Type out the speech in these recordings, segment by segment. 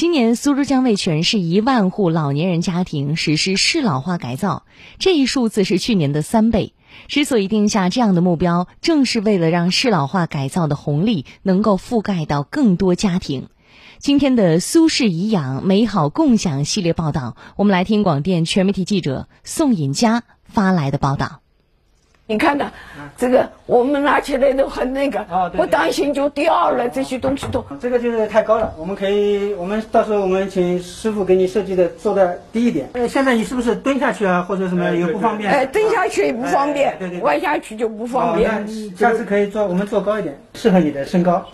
今年苏州将为全市一万户老年人家庭实施适老化改造，这一数字是去年的三倍。之所以定下这样的目标，正是为了让适老化改造的红利能够覆盖到更多家庭。今天的苏轼颐养美好共享系列报道，我们来听广电全媒体记者宋尹佳发来的报道。你看的，这个我们拿起来都很那个，不当心就掉了。这些东西都，这个就是太高了。我们可以，我们到时候我们请师傅给你设计的做的低一点。呃，现在你是不是蹲下去啊，或者什么也不方便？哎，蹲下去也不方便，对对，弯下去就不方便。下次可以做，我们做高一点，适合你的身高。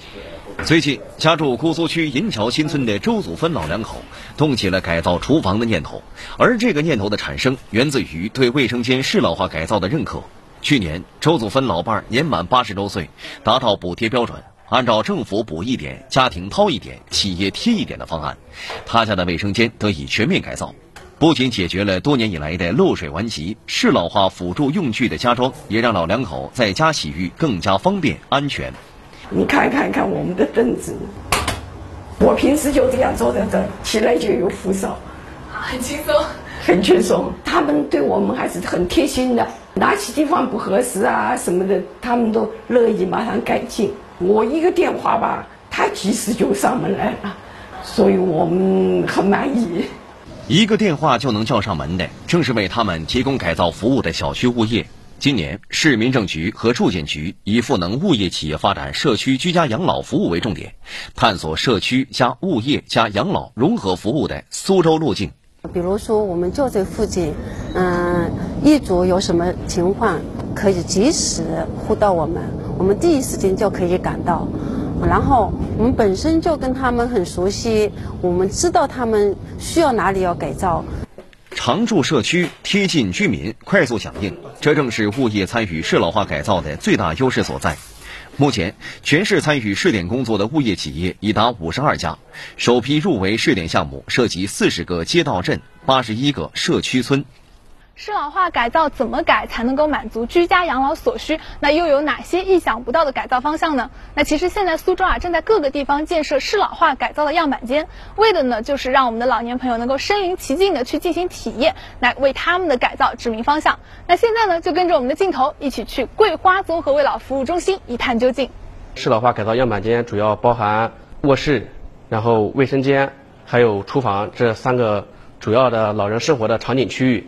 最近，家住姑苏区银桥新村的周祖芬老两口动起了改造厨房的念头，而这个念头的产生源自于对卫生间适老化改造的认可。去年，周祖芬老伴儿年满八十周岁，达到补贴标准，按照政府补一点、家庭掏一点、企业贴一点的方案，他家的卫生间得以全面改造，不仅解决了多年以来的漏水顽疾，适老化辅助用具的加装也让老两口在家洗浴更加方便安全。你看看看我们的凳子，我平时就这样坐在这儿，起来就有扶手，很轻松，很轻松。他们对我们还是很贴心的。拿起地方不合适啊什么的，他们都乐意马上改进。我一个电话吧，他及时就上门来了，所以我们很满意。一个电话就能叫上门的，正是为他们提供改造服务的小区物业。今年，市民政局和住建局以赋能物业企业发展社区居家养老服务为重点，探索社区加物业加养老融合服务的苏州路径。比如说，我们就这附近，嗯，业主有什么情况，可以及时呼到我们，我们第一时间就可以赶到。然后，我们本身就跟他们很熟悉，我们知道他们需要哪里要改造。常住社区，贴近居民，快速响应，这正是物业参与适老化改造的最大优势所在。目前，全市参与试点工作的物业企业已达五十二家，首批入围试点项目涉及四十个街道镇、八十一个社区村。适老化改造怎么改才能够满足居家养老所需？那又有哪些意想不到的改造方向呢？那其实现在苏州啊正在各个地方建设适老化改造的样板间，为的呢就是让我们的老年朋友能够身临其境的去进行体验，来为他们的改造指明方向。那现在呢就跟着我们的镜头一起去桂花综合为老服务中心一探究竟。适老化改造样板间主要包含卧室、然后卫生间还有厨房这三个主要的老人生活的场景区域。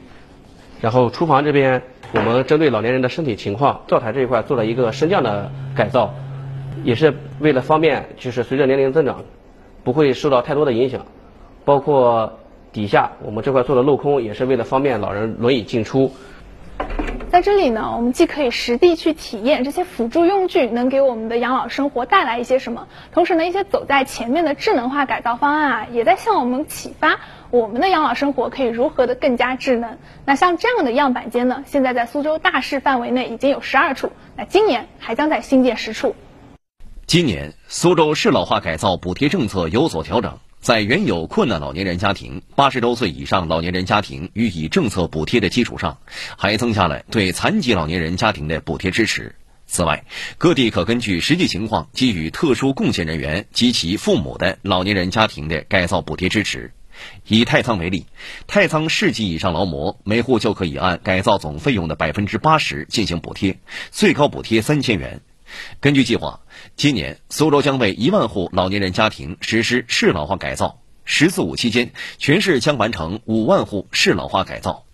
然后厨房这边，我们针对老年人的身体情况，灶台这一块做了一个升降的改造，也是为了方便，就是随着年龄增长，不会受到太多的影响。包括底下我们这块做的镂空，也是为了方便老人轮椅进出。在这里呢，我们既可以实地去体验这些辅助用具能给我们的养老生活带来一些什么，同时呢，一些走在前面的智能化改造方案啊，也在向我们启发我们的养老生活可以如何的更加智能。那像这样的样板间呢，现在在苏州大市范围内已经有十二处，那今年还将在新建十处。今年苏州适老化改造补贴政策有所调整。在原有困难老年人家庭、八十周岁以上老年人家庭予以政策补贴的基础上，还增加了对残疾老年人家庭的补贴支持。此外，各地可根据实际情况给予特殊贡献人员及其父母的老年人家庭的改造补贴支持。以太仓为例，太仓市级以上劳模每户就可以按改造总费用的百分之八十进行补贴，最高补贴三千元。根据计划，今年苏州将为一万户老年人家庭实施适老化改造。“十四五”期间，全市将完成五万户适老化改造。